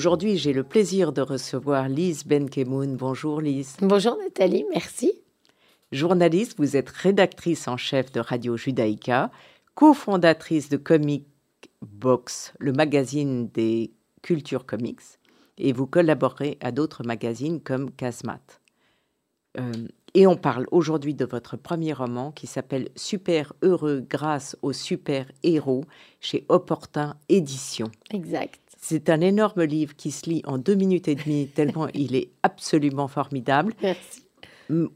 Aujourd'hui, j'ai le plaisir de recevoir Lise Benkemoun. Bonjour Lise. Bonjour Nathalie, merci. Journaliste, vous êtes rédactrice en chef de Radio Judaïka, cofondatrice de Comic Box, le magazine des cultures comics, et vous collaborez à d'autres magazines comme Kazmat. Euh, et on parle aujourd'hui de votre premier roman qui s'appelle Super heureux grâce aux super héros chez Opportun Édition. Exact. C'est un énorme livre qui se lit en deux minutes et demie, tellement il est absolument formidable. Merci.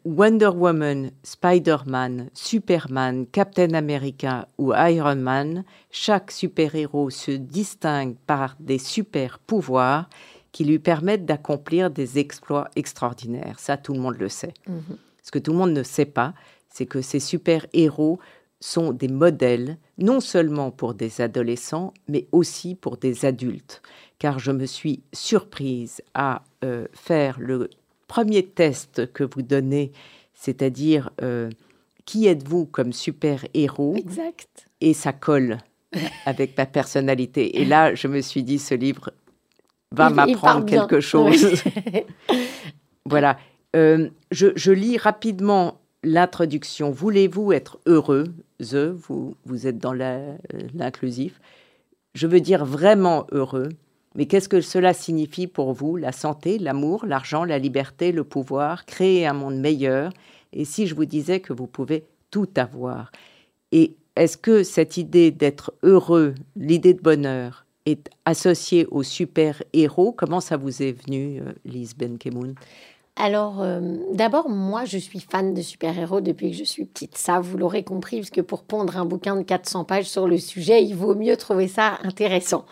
Wonder Woman, Spider-Man, Superman, Captain America ou Iron Man, chaque super-héros se distingue par des super pouvoirs qui lui permettent d'accomplir des exploits extraordinaires. Ça, tout le monde le sait. Mhm. Ce que tout le monde ne sait pas, c'est que ces super-héros sont des modèles, non seulement pour des adolescents, mais aussi pour des adultes. Car je me suis surprise à euh, faire le premier test que vous donnez, c'est-à-dire euh, qui êtes-vous comme super-héros? Exact. Et ça colle avec ma personnalité. Et là, je me suis dit, ce livre va m'apprendre quelque chose. Voilà. Euh, je, je lis rapidement l'introduction. Voulez-vous être heureux? Vous, êtes dans euh, l'inclusif. Je veux dire vraiment heureux. Mais qu'est-ce que cela signifie pour vous La santé, l'amour, l'argent, la liberté, le pouvoir, créer un monde meilleur? Et si je vous disais que vous pouvez tout avoir Et est-ce que cette idée d'être heureux, l'idée de bonheur, est associée au super-héros? Comment ça vous est venu, euh, Lise Benkemoun? Alors, euh, d'abord, moi, je suis fan de super-héros depuis que je suis petite. Ça, vous l'aurez compris, parce que pour pondre un bouquin de 400 pages sur le sujet, il vaut mieux trouver ça intéressant.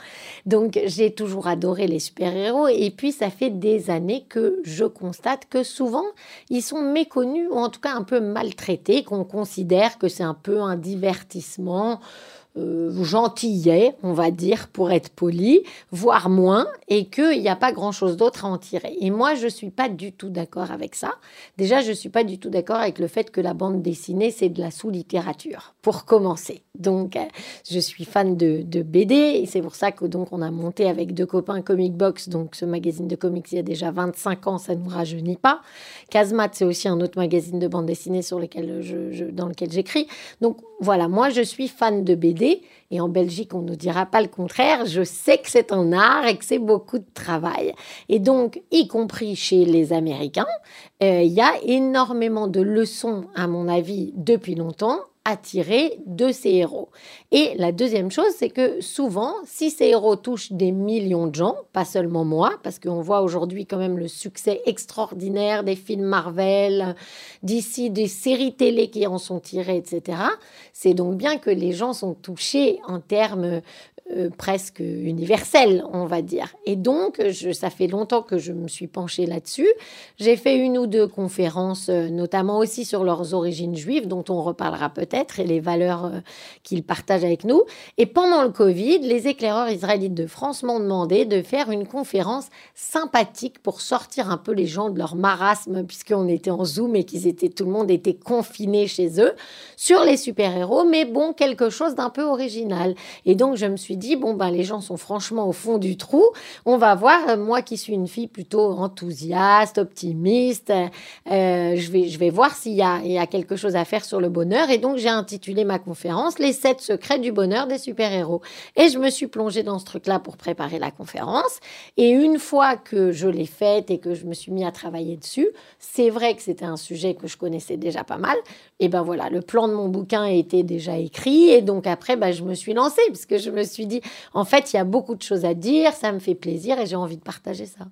Donc, j'ai toujours adoré les super-héros. Et puis, ça fait des années que je constate que souvent, ils sont méconnus, ou en tout cas un peu maltraités, qu'on considère que c'est un peu un divertissement. Euh, gentillet, on va dire, pour être poli, voire moins, et qu'il n'y a pas grand-chose d'autre à en tirer. Et moi, je ne suis pas du tout d'accord avec ça. Déjà, je ne suis pas du tout d'accord avec le fait que la bande dessinée, c'est de la sous-littérature, pour commencer. Donc, euh, je suis fan de, de BD, et c'est pour ça que donc on a monté avec deux copains Comic Box, donc ce magazine de comics il y a déjà 25 ans, ça ne nous rajeunit pas. Kazmat, c'est aussi un autre magazine de bande dessinée sur lequel je, je- dans lequel j'écris. Donc voilà, moi je suis fan de BD et en Belgique on ne dira pas le contraire. Je sais que c'est un art et que c'est beaucoup de travail. Et donc, y compris chez les Américains, euh, il y a énormément de leçons, à mon avis, depuis longtemps tirer de ces héros. Et la deuxième chose, c'est que souvent, si ces héros touchent des millions de gens, pas seulement moi, parce qu'on voit aujourd'hui quand même le succès extraordinaire des films Marvel, d'ici des séries télé qui en sont tirées, etc., c'est donc bien que les gens sont touchés en termes euh, presque universels, on va dire. Et donc, je, ça fait longtemps que je me suis penchée là-dessus. J'ai fait une ou deux conférences, euh, notamment aussi sur leurs origines juives, dont on reparlera peut-être, et les valeurs euh, qu'ils partagent avec nous. Et pendant le Covid, les éclaireurs israélites de France m'ont demandé de faire une conférence sympathique pour sortir un peu les gens de leur marasme, puisqu'on était en Zoom et qu'ils étaient, tout le monde était confiné chez eux, sur les super-héros, mais bon, quelque chose d'un peu original. Et donc, je me suis dit, bon, ben, les gens sont franchement au fond du trou. On va voir, euh, moi qui suis une fille plutôt enthousiaste, optimiste, euh, je, vais, je vais voir s'il y a, il y a quelque chose à faire sur le bonheur. Et donc, j'ai intitulé ma conférence Les sept secrets du bonheur des super-héros. Et je me suis plongée dans ce truc-là pour préparer la conférence. Et une fois que je l'ai faite et que je me suis mis à travailler dessus, c'est vrai que c'était un sujet que je connaissais déjà pas mal. Et ben voilà, le plan de mon bouquin était déjà écrit. Et donc après, ben, je me suis lancée parce que je me suis dit, en fait, il y a beaucoup de choses à dire, ça me fait plaisir et j'ai envie de partager ça.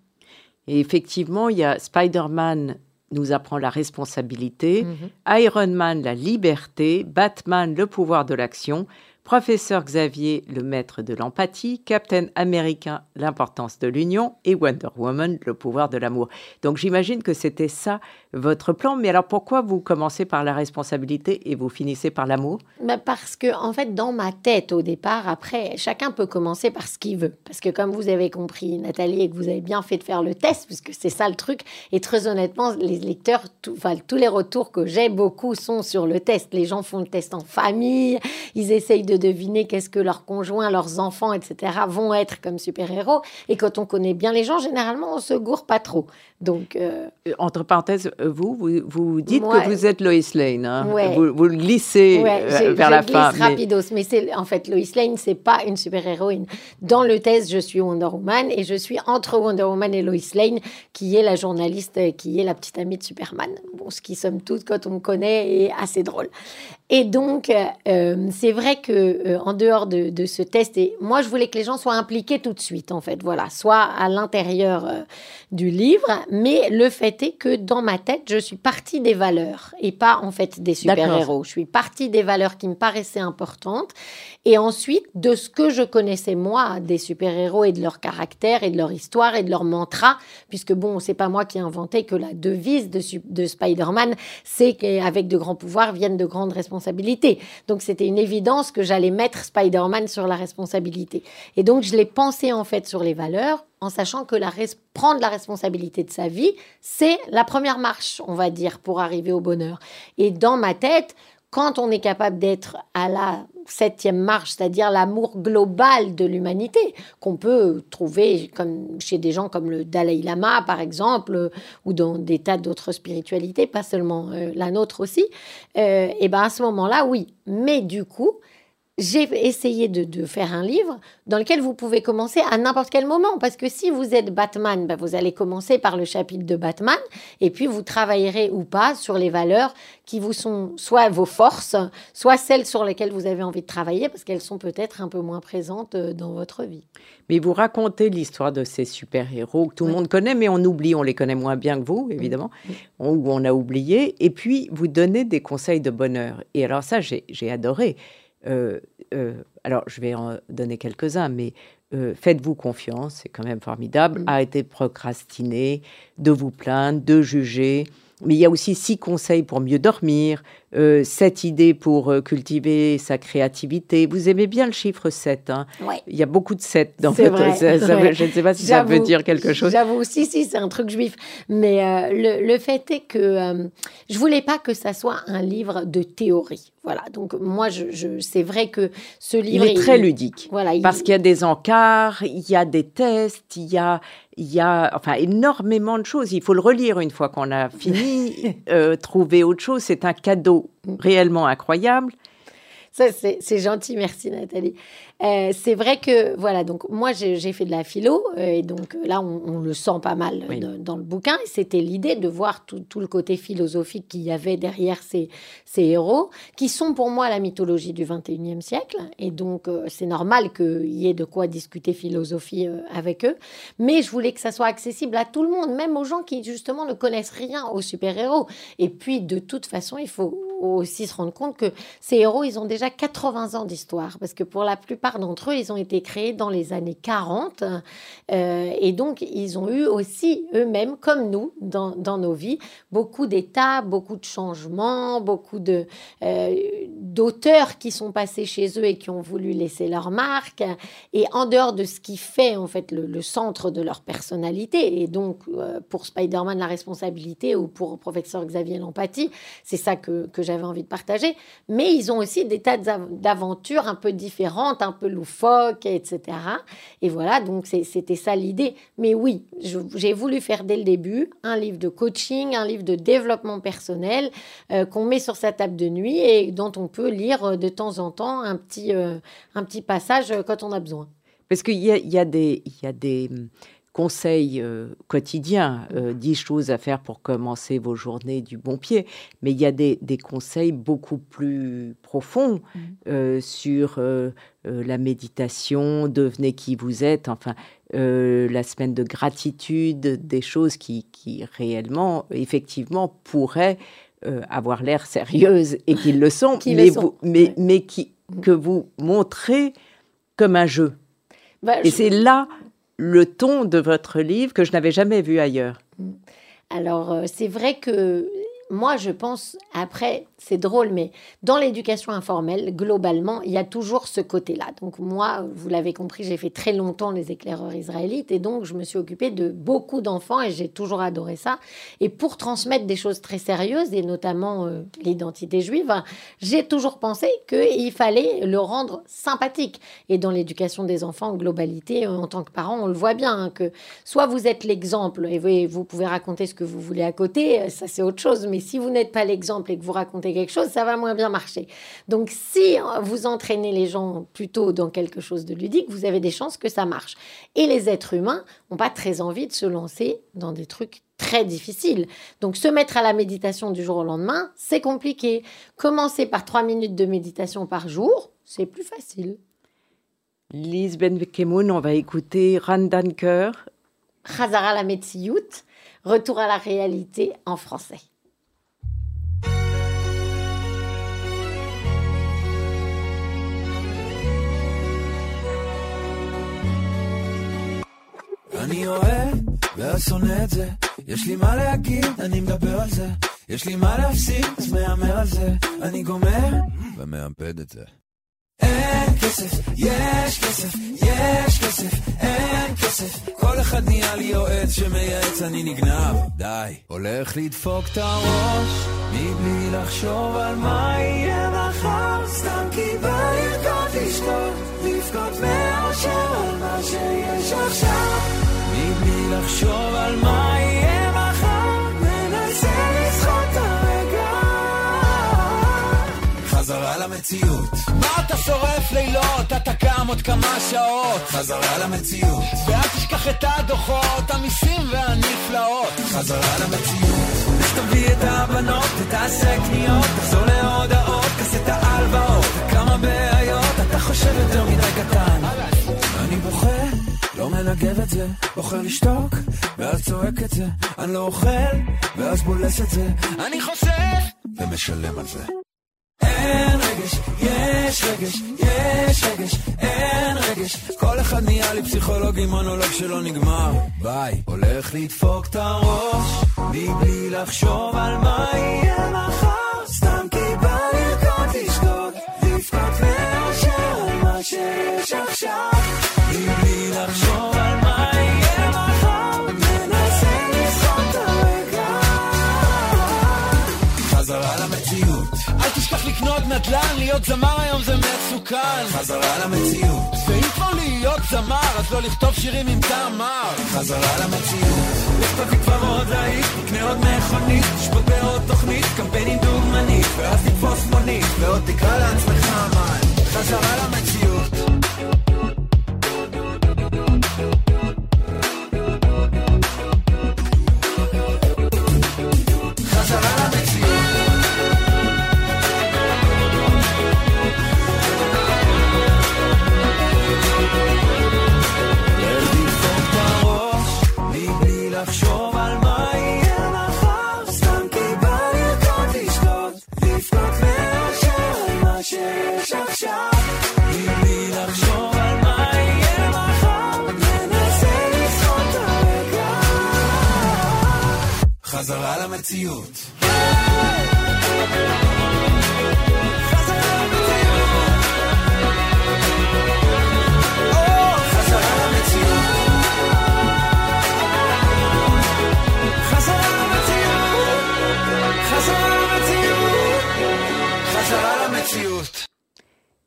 Et effectivement, il y a Spider-Man nous apprend la responsabilité, Mhm. Iron Man la liberté, Batman le pouvoir de l'action. Professeur Xavier, le maître de l'empathie, Captain américain, l'importance de l'union, et Wonder Woman, le pouvoir de l'amour. Donc j'imagine que c'était ça votre plan. Mais alors pourquoi vous commencez par la responsabilité et vous finissez par l'amour? Bah Parce que, en fait, dans ma tête, au départ, après, chacun peut commencer par ce qu'il veut. Parce que, comme vous avez compris, Nathalie, et que vous avez bien fait de faire le test, puisque c'est ça le truc, et très honnêtement, les lecteurs, enfin, tous les retours que j'ai, beaucoup sont sur le test. Les gens font le test en famille, ils essayent de deviner qu'est-ce que leurs conjoints, leurs enfants, etc. vont être comme super-héros. Et quand on connaît bien les gens, généralement, on se gourre pas trop. Donc, euh, entre parenthèses, vous, vous, dites que vous êtes Lois Lane. Hein. Vous, vous, glissez euh, vers la fin. Mais... rapidos, mais c'est en fait Lois Lane, c'est pas une super héroïne. Dans le test, je suis Wonder Woman et je suis entre Wonder Woman et Lois Lane, qui est la journaliste, qui est la petite amie de Superman. Bon, ce qui somme toute, quand on me connaît, est assez drôle. Et donc, euh, c'est vrai que euh, en dehors de, de, ce test, et moi, je voulais que les gens soient impliqués tout de suite, en fait, voilà, soit à l'intérieur euh, du livre, mais le fait est que dans ma tête, je suis partie des valeurs et pas en fait des super-héros. Je suis partie des valeurs qui me paraissaient importantes, et ensuite de ce que je connaissais moi des super-héros et de leur caractère et de leur histoire et de leur mantra, puisque bon, c'est pas moi qui ai inventé que la devise de, de Spider-Man, c'est qu'avec de grands pouvoirs viennent de grandes responsabilités donc c'était une évidence que j'allais mettre Spider-Man sur la responsabilité. Et donc je l'ai pensé en fait sur les valeurs en sachant que la prendre la responsabilité de sa vie, c'est la première marche, on va dire, pour arriver au bonheur. Et dans ma tête, quand on est capable d'être à la septième marche, c'est-à-dire l'amour global de l'humanité, qu'on peut trouver comme chez des gens comme le Dalai Lama, par exemple, ou dans des tas d'autres spiritualités, pas seulement euh, la nôtre aussi, euh, et ben à ce moment-là, oui. Mais du coup, j'ai essayé de, faire un livre dans lequel vous pouvez commencer à n'importe quel moment. Parce que si vous êtes Batman, ben vous allez commencer par le chapitre de Batman et puis vous travaillerez ou pas sur les valeurs qui vous sont soit vos forces, soit celles sur lesquelles vous avez envie de travailler parce qu'elles sont peut-être un peu moins présentes euh, dans votre vie. Mais vous racontez l'histoire de ces super-héros que tout le monde connaît, mais on oublie, on les connaît moins bien que vous, évidemment, ou on a oublié. Et puis, vous donnez des conseils de bonheur. Et alors ça, j'ai adoré. Euh, euh, alors je vais en donner quelques-uns, mais euh, faites-vous confiance, c'est quand même formidable. Mm. Arrêtez de procrastiner, de vous plaindre, de juger. Mais il y a aussi six conseils pour mieux dormir, euh, sept idées pour euh, cultiver sa créativité. Vous aimez bien le chiffre 7. Hein Il y a beaucoup de 7 dans votre... je ne sais pas si ça veut dire quelque chose. J'avoue, si, si, c'est un truc juif. Mais euh, le, fait est que je voulais pas que ça soit un livre de théorie. Voilà, donc moi, je, c'est vrai que ce livre... Il est très ludique. Voilà, Parce qu'il y a des encarts, il y a des tests, il y a, il y a enfin, énormément de choses. Il faut le relire une fois qu'on a fini, trouver autre chose. C'est un cadeau réellement incroyable. C'est gentil, merci Nathalie. Euh, c'est vrai que, voilà, donc moi j'ai fait de la philo, euh, et donc euh, là on, le sent pas mal dans, le bouquin, et c'était l'idée de voir tout, le côté philosophique qu'il y avait derrière ces, ces, héros, qui sont pour moi la mythologie du 21e siècle, et donc c'est normal qu'il y ait de quoi discuter philosophie avec eux, mais je voulais que ça soit accessible à tout le monde, même aux gens qui justement ne connaissent rien aux super-héros. Et puis de toute façon, il faut aussi se rendre compte que ces héros, ils ont déjà 80 ans d'histoire, parce que pour la plupart d'entre eux, ils ont été créés dans les années 40. Euh, et donc, ils ont eu aussi eux-mêmes, comme nous, dans, nos vies, beaucoup d'états, beaucoup de changements, beaucoup de, euh, d'auteurs qui sont passés chez eux et qui ont voulu laisser leur marque. Et en dehors de ce qui fait, en fait, le, centre de leur personnalité, et donc, euh, pour Spider-Man, la responsabilité, ou pour Professeur Xavier, l'empathie, c'est ça que, que j'avais envie de partager. Mais ils ont aussi des tas d'aventures un peu différentes, un peu loufoque, etc. Et voilà, donc c'était ça l'idée. Mais oui, j'ai voulu faire dès le début un livre de coaching, un livre de développement personnel euh, qu'on met sur sa table de nuit et dont on peut lire euh, de temps en temps un petit, euh, un petit passage quand on a besoin. Parce qu'il y a, y, a des, y a des conseils euh, quotidiens, euh, 10 choses à faire pour commencer vos journées du bon pied, mais il y a des, conseils beaucoup plus profonds mmh. euh, sur euh, la méditation, devenez qui vous êtes, enfin, la semaine de gratitude, des choses qui, qui réellement, effectivement, pourraient avoir l'air sérieuses et qu'ils le sont, mais, mais, mais qui que vous montrez comme un jeu. Bah, Et je- c'est là le ton de votre livre que je n'avais jamais vu ailleurs. Alors, euh, c'est vrai que moi, je pense, après, c'est drôle, mais dans l'éducation informelle, globalement, il y a toujours ce côté-là. Donc, moi, vous l'avez compris, j'ai fait très longtemps les éclaireurs israélites et donc je me suis occupée de beaucoup d'enfants et j'ai toujours adoré ça. Et pour transmettre des choses très sérieuses et notamment euh, l'identité juive, j'ai toujours pensé qu'il fallait le rendre sympathique. Et dans l'éducation des enfants en globalité, euh, en tant que parent, on le voit bien, hein, que soit vous êtes l'exemple et vous, vous pouvez raconter ce que vous voulez à côté, euh, ça c'est autre chose. Mais si vous n'êtes pas l'exemple et que vous racontez quelque chose, ça va moins bien marcher. Donc si euh, vous entraînez les gens plutôt dans quelque chose de ludique, vous avez des chances que ça marche. Et les êtres humains n'ont pas très envie de se lancer dans des trucs très difficiles. Donc se mettre à la méditation du jour au lendemain, c'est compliqué. Commencer par trois minutes de méditation par jour, c'est plus facile. Lise Benkemoun, on va écouter Randan Keur. Khazara la Metsiout, retour à la réalité en français. אני אוהב ושונא את זה. יש לי מה להגיד, אני מדבר על זה. יש לי מה להפסיד, אז מהמר על זה. אני גומר ומאבד את זה. אין כסף, יש כסף, יש כסף, אין כסף. כל אחד נהיה לי יועץ שמייעץ, אני נגנב. די, הולך לדפוק את הראש מבלי לחשוב על מה יהיה מחר. סתם כי בא לרקוד לשתות לבכות מאשר על מה שיש עכשיו מבלי לחשוב על מה יהיה מחר מנסה לסחוט הרגע. חזרה למציאות. מה אתה שורף לילות, אתה קם עוד כמה שעות. חזרה למציאות. ואל תשכח את הדוחות, המיסים והנפלאות. חזרה למציאות. תביא את הבנות, תעשה קניות? תחזור להודעות, כס את ההלוואות כמה בעיות, אתה חושב יותר מדי קטן את זה בוחר לשתוק, ואז צועק את זה. אני לא אוכל, ואז בולס את זה. אני חושב, ומשלם על זה. אין רגש, יש רגש, יש רגש, אין רגש. כל אחד נהיה לי פסיכולוג עם מונולוג שלא נגמר. ביי. הולך לדפוק את הראש מבלי לחשוב על מה יהיה לקנות נדל"ן, להיות זמר היום זה מסוכן. חזרה למציאות. ואם כבר להיות זמר, אז לא לכתוב שירים עם תמר. חזרה למציאות. לך תביא כבר עוד להיט, תקנה עוד מכונית תשפוט בעוד תוכנית, קמפיינים דוגמנית ואז תתפוס מונית, ועוד תקרא לעצמך אמן. חזרה למציאות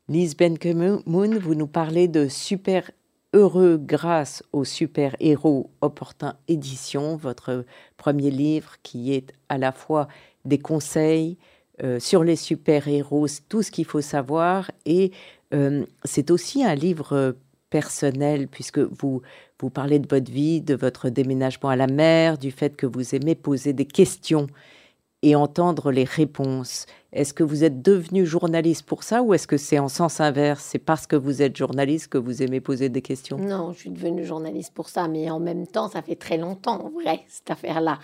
Lise Benkemoun, vous nous parlez de super heureux grâce au super héros opportun édition, votre premier livre qui est à la fois des conseils euh, sur les super héros, tout ce qu'il faut savoir, et euh, c'est aussi un livre personnel puisque vous vous parlez de votre vie, de votre déménagement à la mer, du fait que vous aimez poser des questions et entendre les réponses. Est-ce que vous êtes devenu journaliste pour ça ou est-ce que c'est en sens inverse? C'est parce que vous êtes journaliste que vous aimez poser des questions? Non, je suis devenue journaliste pour ça, mais en même temps, ça fait très longtemps, en vrai, cette affaire-là.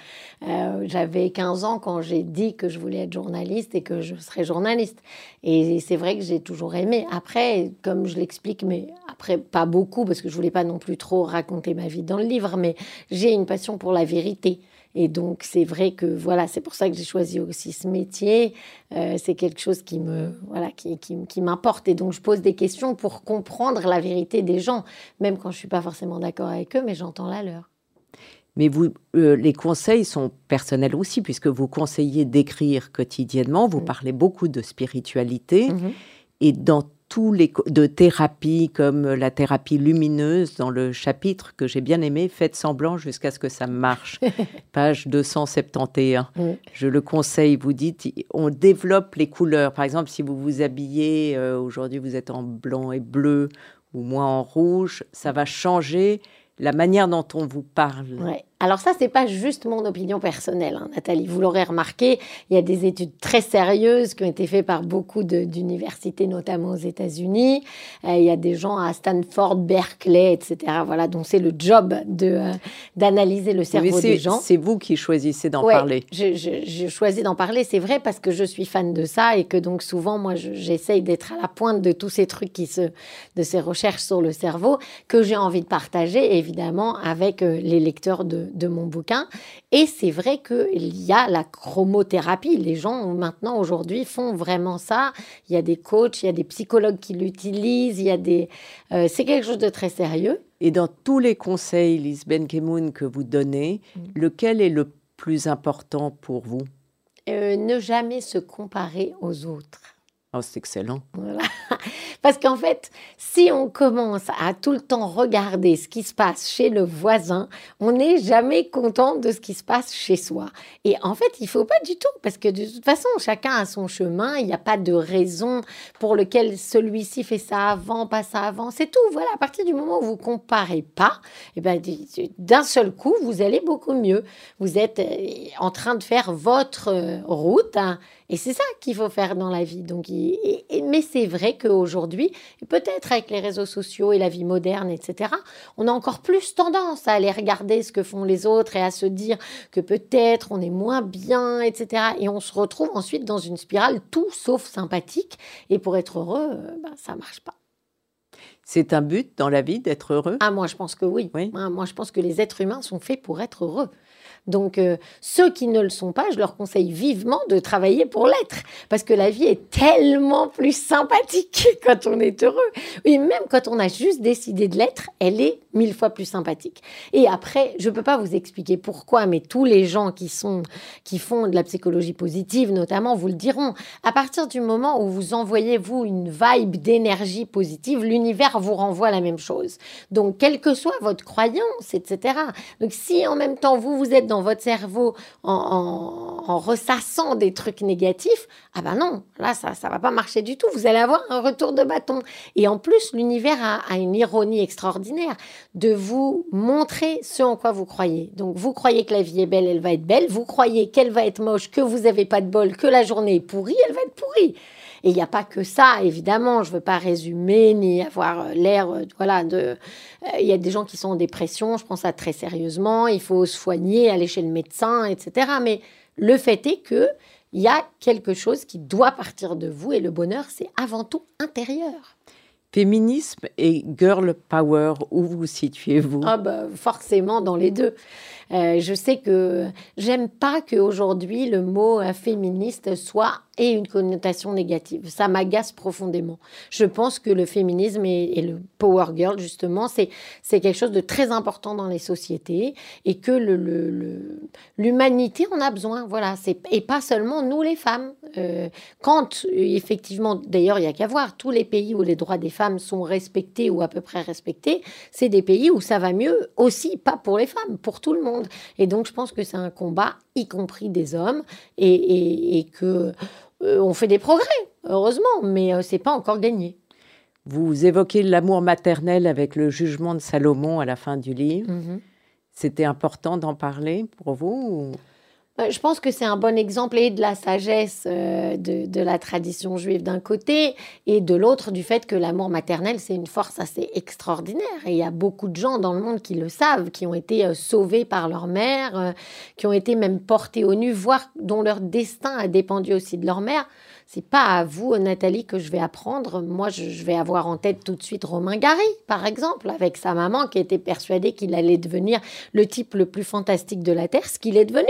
Euh, J'avais 15 ans quand j'ai dit que je voulais être journaliste et que je serais journaliste. Et c'est vrai que j'ai toujours aimé. Après, comme je l'explique, mais après, pas beaucoup, parce que je voulais pas non plus trop raconter ma vie dans le livre, mais j'ai une passion pour la vérité. Et donc, c'est vrai que voilà, c'est pour ça que j'ai choisi aussi ce métier. Euh, c'est quelque chose qui me voilà, qui, qui, qui m'importe. Et donc, je pose des questions pour comprendre la vérité des gens, même quand je suis pas forcément d'accord avec eux, mais j'entends la leur. Mais vous, euh, les conseils sont personnels aussi, puisque vous conseillez d'écrire quotidiennement. Vous Mm. parlez beaucoup de spiritualité Mhm. et dans tous les de thérapies comme la thérapie lumineuse dans le chapitre que j'ai bien aimé, faites semblant jusqu'à ce que ça marche. Page 271. Mm. Je le conseille, vous dites, on développe les couleurs. Par exemple, si vous vous habillez, euh, aujourd'hui vous êtes en blanc et bleu ou moins en rouge, ça va changer la manière dont on vous parle. Ouais. Alors ça, c'est pas juste mon opinion personnelle, hein, Nathalie. Vous l'aurez remarqué, il y a des études très sérieuses qui ont été faites par beaucoup d'universités, notamment aux États-Unis. Euh, il y a des gens à Stanford, Berkeley, etc. Voilà, donc c'est le job de euh, d'analyser le cerveau des gens. c'est vous qui choisissez d'en Ouais, parler. Je, je- je choisis d'en parler, c'est vrai, parce que je suis fan de ça et que donc souvent, moi, je- j'essaye d'être à la pointe de tous ces trucs qui se, de ces recherches sur le cerveau que j'ai envie de partager, évidemment, avec euh, les lecteurs de, de mon bouquin. Et c'est vrai qu'il y a la chromothérapie. Les gens maintenant, aujourd'hui, font vraiment ça. Il y a des coachs, il y a des psychologues qui l'utilisent, il y a des... euh, c'est quelque chose de très sérieux. Et dans tous les conseils, Lise Benkemoun, que vous donnez, Mm. lequel est le plus important pour vous? Euh, ne jamais se comparer aux autres. Oh, c'est excellent. Parce qu'en fait, si on commence à tout le temps regarder ce qui se passe chez le voisin, on n'est jamais content de ce qui se passe chez soi. Et en fait, il faut pas du tout, parce que de toute façon, chacun a son chemin. Il n'y a pas de raison pour lequel celui-ci fait ça avant, pas ça avant. C'est tout. Voilà. À partir du moment où vous comparez pas, eh ben, d'un seul coup, vous allez beaucoup mieux. Vous êtes euh, en train de faire votre euh, route. hein, et c'est ça qu'il faut faire dans la vie. Donc, il- mais c'est vrai qu'aujourd'hui, peut-être avec les réseaux sociaux et la vie moderne, etc., on a encore plus tendance à aller regarder ce que font les autres et à se dire que peut-être on est moins bien, etc. Et on se retrouve ensuite dans une spirale tout sauf sympathique. Et pour être heureux, ben, ça marche pas. C'est un but dans la vie d'être heureux? Ah, moi, je pense que oui. Oui. Moi, je pense que les êtres humains sont faits pour être heureux. Donc, euh, ceux qui ne le sont pas, je leur conseille vivement de travailler pour l'être. Parce que la vie est tellement plus sympathique quand on est heureux. Oui, même quand on a juste décidé de l'être, elle est mille fois plus sympathique. Et après, je ne peux pas vous expliquer pourquoi, mais tous les gens qui, sont, qui font de la psychologie positive, notamment, vous le diront. À partir du moment où vous envoyez, vous, une vibe d'énergie positive, l'univers vous renvoie la même chose. Donc, quelle que soit votre croyance, etc. Donc, si en même temps, vous, vous êtes dans votre cerveau en, ressassant des trucs négatifs, ah ben non, là, ça ça va pas marcher du tout. Vous allez avoir un retour de bâton. Et en plus, l'univers a, a une ironie extraordinaire de vous montrer ce en quoi vous croyez. Donc, vous croyez que la vie est belle, elle va être belle. Vous croyez qu'elle va être moche, que vous n'avez pas de bol, que la journée est pourrie, elle va être pourrie. Et il n'y a pas que ça, évidemment. Je ne veux pas résumer ni avoir euh, l'air, euh, voilà, de. euh, Il y a des gens qui sont en dépression. Je prends ça très sérieusement. Il faut se soigner, aller chez le médecin, etc. Mais le fait est que il y a quelque chose qui doit partir de vous et le bonheur, c'est avant tout intérieur. Féminisme et girl power, où vous situez-vous Ah bah, forcément dans les deux. Euh, je sais que j'aime pas qu'aujourd'hui le mot féministe soit ait une connotation négative. Ça m'agace profondément. Je pense que le féminisme et, et le power girl justement, c'est quelque chose de très important dans les sociétés et que le le- l'humanité en a besoin. Voilà, et pas seulement nous les femmes. Euh, quand euh, effectivement, d'ailleurs, il y a qu'à voir tous les pays où les droits des femmes sont respectés ou à peu près respectés, c'est des pays où ça va mieux aussi, pas pour les femmes, pour tout le monde. Et donc, je pense que c'est un combat, y compris des hommes, et, et- et que on fait des progrès, heureusement, mais euh, c'est pas encore gagné. Vous évoquez l'amour maternel avec le jugement de Salomon à la fin du livre. Mhm. C'était important d'en parler pour vous ou- Euh, Je pense que c'est un bon exemple et de la sagesse euh, de, la tradition juive d'un côté et de l'autre du fait que l'amour maternel, c'est une force assez extraordinaire. Et il y a beaucoup de gens dans le monde qui le savent, qui ont été euh, sauvés par leur mère, euh, qui ont été même portés au nu, voire dont leur destin a dépendu aussi de leur mère. C'est pas à vous, Nathalie, que je vais apprendre. Moi, je, je vais avoir en tête tout de suite Romain Gary, par exemple, avec sa maman qui était persuadée qu'il allait devenir le type le plus fantastique de la Terre, ce qu'il est devenu.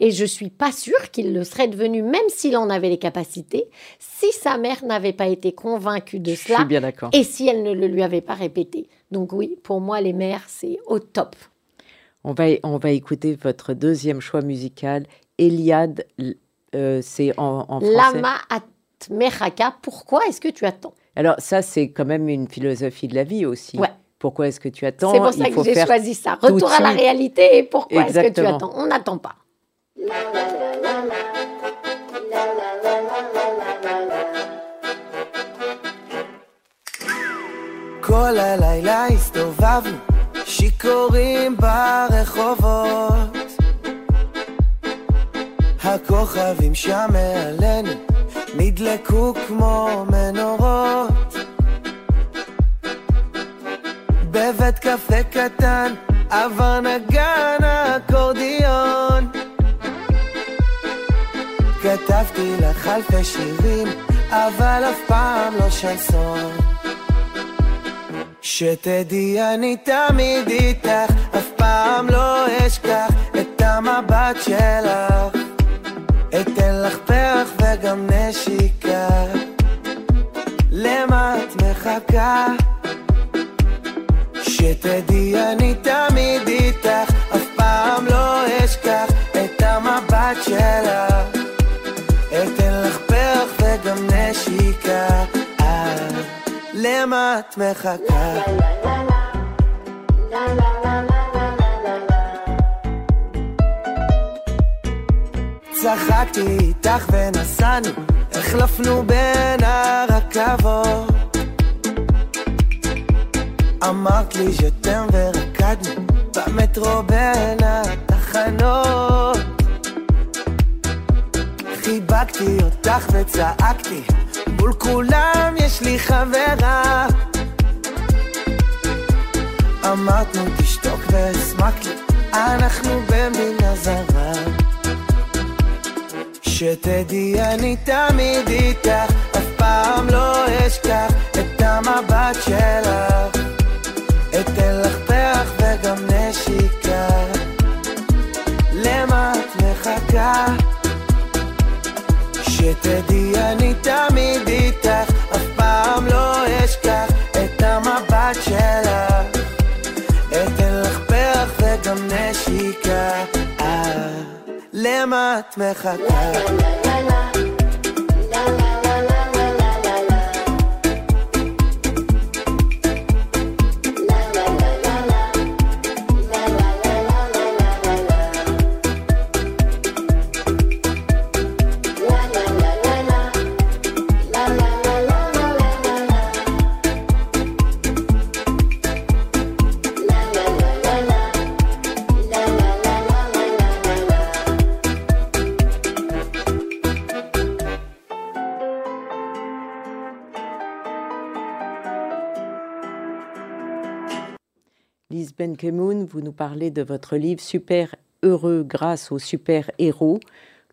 Et je suis pas sûre qu'il le serait devenu, même s'il en avait les capacités, si sa mère n'avait pas été convaincue de Je suis cela bien d'accord. et si elle ne le lui avait pas répété. Donc oui, pour moi, les mères, c'est au top. On va, on va écouter votre deuxième choix musical, Eliade. euh, c'est en, en français. Lama pourquoi est-ce que tu attends? Alors ça, c'est quand même une philosophie de la vie aussi. Ouais. Pourquoi est-ce que tu attends? C'est pour ça Il que j'ai choisi ça. Retour à la réalité et pourquoi est-ce que tu attends? On n'attend pas. כל הלילה הסתובבנו שיכורים ברחובות. הכוכבים שם מעלינו נדלקו כמו מנורות. בבית קפה קטן עבר נגן אקורדיון כתבתי לך אלפי שירים אבל אף פעם לא שנסון שתדעי אני תמיד איתך, אף פעם לא אשכח את המבט שלך. אתן לך פרח וגם נשיקה. למה את מחכה? שתדעי אני תמיד למה את מחכה? צחקתי איתך ונסענו, החלפנו בין הרכבות. אמרת לי ז'תם ורקדנו במטרו בין התחנות. חיבקתי אותך וצעקתי, מול כולם יש לי חברה. אמרת נו תשתוק והסמקת לי, אנחנו במדינה זרה. שתדעי אני תמיד איתך, אף פעם לא אשכח את המבט שלך. אתן לך פרח וגם נשיקה. למה את מחכה? שתדעי אני תמיד איתך, אף פעם לא אשכח את המבט שלך. אתן לך פרח וגם נשיקה. אה, למה את מחכה? Vous nous parlez de votre livre Super heureux grâce aux super-héros.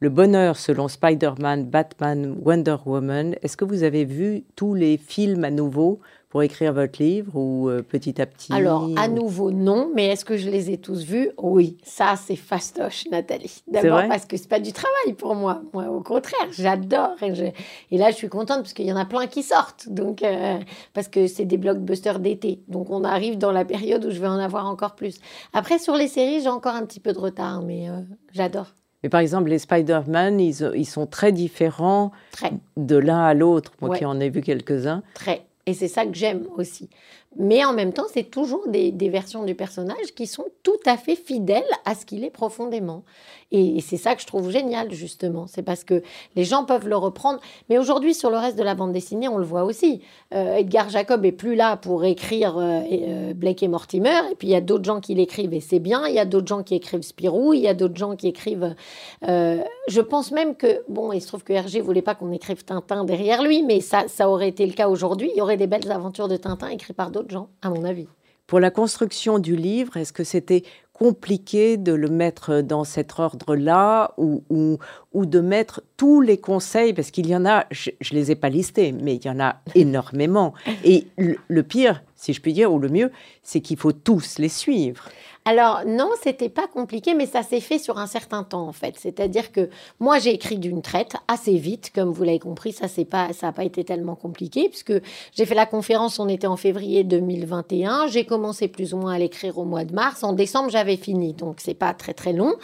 Le bonheur selon Spider-Man, Batman, Wonder Woman. Est-ce que vous avez vu tous les films à nouveau pour écrire votre livre ou euh, petit à petit Alors, à ou- nouveau, non, mais est-ce que je les ai tous vus? Oui, ça, c'est fastoche, Nathalie. D'abord parce que c'est pas du travail pour moi. Moi, au contraire, j'adore. Et, je- et là, je suis contente parce qu'il y en a plein qui sortent. Donc, euh, parce que c'est des blockbusters d'été. Donc, on arrive dans la période où je vais en avoir encore plus. Après, sur les séries, j'ai encore un petit peu de retard, mais euh, j'adore. Mais par exemple, les Spider-Man, ils, ils sont très différents Très, de l'un à l'autre. Moi Ouais. qui en ai vu quelques-uns. très. Et c'est ça que j'aime aussi. Mais en même temps, c'est toujours des, versions du personnage qui sont tout à fait fidèles à ce qu'il est profondément. Et, c'est ça que je trouve génial, justement. C'est parce que les gens peuvent le reprendre. Mais aujourd'hui, sur le reste de la bande dessinée, on le voit aussi. Euh, Edgar Jacob est plus là pour écrire euh, euh, Blake et Mortimer. Et puis, il y a d'autres gens qui l'écrivent et c'est bien. Il y a d'autres gens qui écrivent Spirou. Il y a d'autres gens qui écrivent... je pense même que... Bon, il se trouve que Hergé voulait pas qu'on écrive Tintin derrière lui, mais ça, ça aurait été le cas aujourd'hui. Il y aurait des belles aventures de Tintin écrites par d'autres gens, à mon avis. Pour la construction du livre, est-ce que c'était compliqué de le mettre dans cet ordre-là ou, ou, de mettre tous les conseils, parce qu'il y en a, je ne les ai pas listés, mais il y en a énormément. Et le pire, si je puis dire, ou le mieux, c'est qu'il faut tous les suivre. Alors non, c'était pas compliqué, mais ça s'est fait sur un certain temps en fait. C'est-à-dire que moi j'ai écrit d'une traite assez vite, comme vous l'avez compris, ça c'est pas, ça a pas été tellement compliqué puisque j'ai fait la conférence, on était en février 2021, j'ai commencé plus ou moins à l'écrire au mois de mars, en décembre j'avais fini, donc c'est pas très très long.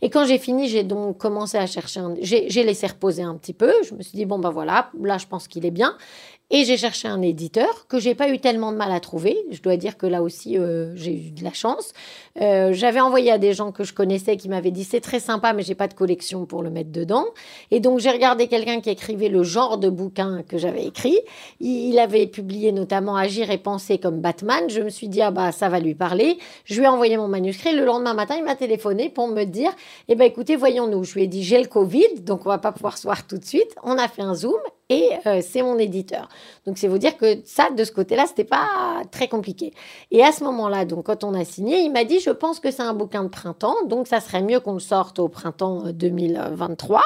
Et quand j'ai fini, j'ai donc commencé à chercher, j'ai laissé reposer un petit peu. Je me suis dit bon ben voilà, là je pense qu'il est bien. Et j'ai cherché un éditeur que j'ai pas eu tellement de mal à trouver. Je dois dire que là aussi, euh, j'ai eu de la chance. Euh, j'avais envoyé à des gens que je connaissais qui m'avaient dit c'est très sympa, mais j'ai pas de collection pour le mettre dedans. Et donc j'ai regardé quelqu'un qui écrivait le genre de bouquin que j'avais écrit. Il avait publié notamment Agir et penser comme Batman. Je me suis dit ah bah ça va lui parler. Je lui ai envoyé mon manuscrit. Le lendemain matin, il m'a téléphoné pour me dire eh ben écoutez, voyons-nous. Je lui ai dit j'ai le Covid, donc on va pas pouvoir se voir tout de suite. On a fait un zoom et euh, c'est mon éditeur. Donc c'est vous dire que ça, de ce côté-là, c'était pas très compliqué. Et à ce moment-là, donc quand on a signé, il m'a dit, je pense que c'est un bouquin de printemps, donc ça serait mieux qu'on le sorte au printemps 2023. Euh,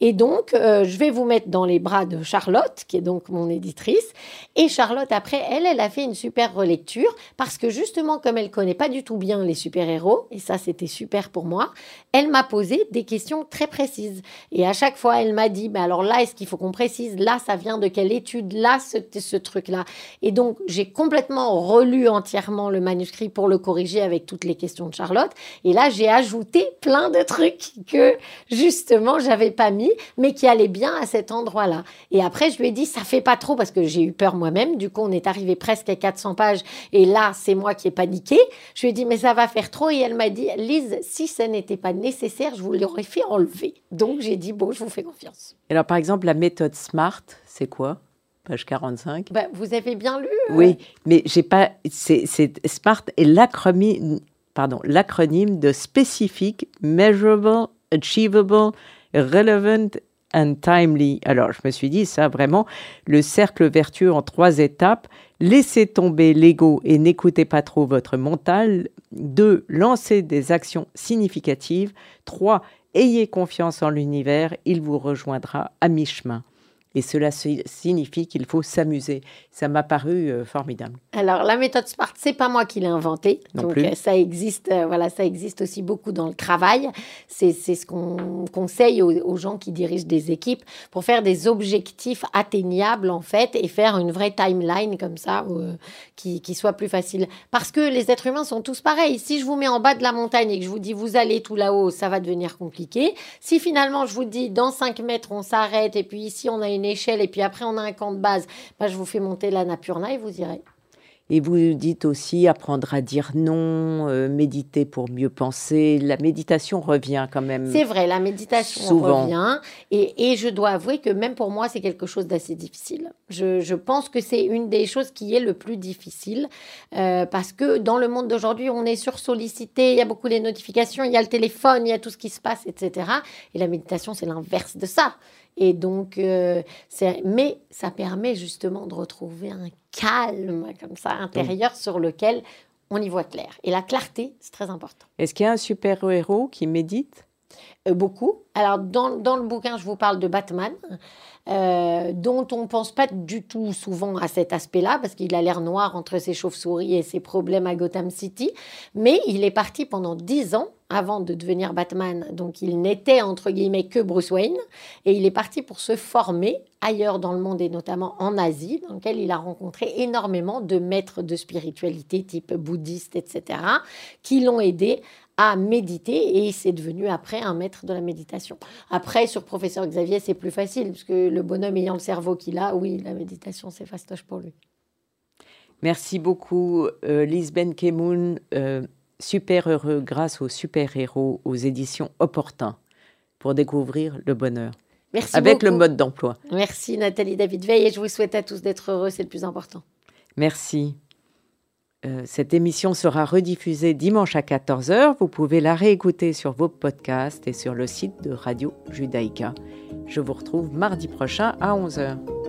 et donc euh, je vais vous mettre dans les bras de Charlotte, qui est donc mon éditrice. Et Charlotte, après, elle, elle a fait une super relecture parce que justement, comme elle connaît pas du tout bien les super-héros, et ça c'était super pour moi, elle m'a posé des questions très précises. Et à chaque fois, elle m'a dit, bah alors là, est-ce qu'il faut qu'on précise là, ça vient de quelle étude, là, ce, ce truc-là. Et donc, j'ai complètement relu entièrement le manuscrit pour le corriger avec toutes les questions de Charlotte. Et là, j'ai ajouté plein de trucs que, justement, j'avais pas mis, mais qui allaient bien à cet endroit-là. Et après, je lui ai dit, ça fait pas trop parce que j'ai eu peur moi-même. Du coup, on est arrivé presque à 400 pages. Et là, c'est moi qui ai paniqué. Je lui ai dit, mais ça va faire trop. Et elle m'a dit, Lise, si ça n'était pas nécessaire, je vous l'aurais fait enlever. Donc, j'ai dit, bon, je vous fais confiance. Alors, par exemple, la méthode SMART, c'est quoi? Page 45. Bah, vous avez bien lu Oui, mais j'ai pas. C'est, SMART est l'acronyme, pardon, l'acronyme de Specific, Measurable, Achievable, Relevant and Timely. Alors, je me suis dit, ça, vraiment, le cercle vertueux en trois étapes. Laissez tomber l'ego et n'écoutez pas trop votre mental. Deux, lancez des actions significatives. Trois, Ayez confiance en l'univers, il vous rejoindra à mi-chemin. Et cela signifie qu'il faut s'amuser. Ça m'a paru euh, formidable. Alors la méthode Smart, c'est pas moi qui l'ai inventée. Donc euh, ça existe, euh, voilà, ça existe aussi beaucoup dans le travail. C'est ce qu'on conseille aux, gens qui dirigent des équipes pour faire des objectifs atteignables en fait et faire une vraie timeline comme ça qui, qui soit plus facile. Parce que les êtres humains sont tous pareils. Si je vous mets en bas de la montagne et que je vous dis vous allez tout là-haut, ça va devenir compliqué. Si finalement je vous dis dans 5 mètres on s'arrête et puis ici on a une échelle et puis après on a un camp de base, bah, je vous fais monter la Napurna et vous irez. Et vous dites aussi apprendre à dire non, euh, méditer pour mieux penser. La méditation revient quand même. C'est vrai, la méditation souvent. revient. Et, et, je dois avouer que même pour moi, c'est quelque chose d'assez difficile. Je, je, pense que c'est une des choses qui est le plus difficile. Euh, parce que dans le monde d'aujourd'hui, on est sursollicité, il y a beaucoup de notifications, il y a le téléphone, il y a tout ce qui se passe, etc. Et la méditation, c'est l'inverse de ça. Et donc, euh, mais ça permet justement de retrouver un calme comme ça intérieur sur lequel on y voit clair. Et la clarté, c'est très important. Est-ce qu'il y a un super-héros qui médite? Euh, Beaucoup. Alors, dans, dans, le bouquin, je vous parle de Batman. Euh, dont on ne pense pas du tout souvent à cet aspect-là, parce qu'il a l'air noir entre ses chauves-souris et ses problèmes à Gotham City. Mais il est parti pendant dix ans avant de devenir Batman, donc il n'était entre guillemets que Bruce Wayne, et il est parti pour se former ailleurs dans le monde et notamment en Asie, dans lequel il a rencontré énormément de maîtres de spiritualité type bouddhiste, etc., qui l'ont aidé à méditer et c'est devenu après un maître de la méditation. Après, sur professeur Xavier, c'est plus facile, parce que le bonhomme ayant le cerveau qu'il a, oui, la méditation, c'est fastoche pour lui. Merci beaucoup, euh, Lisbeth Kemoun. Euh, super heureux grâce aux super-héros aux éditions Opportun pour découvrir le bonheur. Merci avec le mode d'emploi. Merci Nathalie David Veil et je vous souhaite à tous d'être heureux, c'est le plus important. Merci. Euh, cette émission sera rediffusée dimanche à 14h. Vous pouvez la réécouter sur vos podcasts et sur le site de Radio Judaïka. Je vous retrouve mardi prochain à 11h.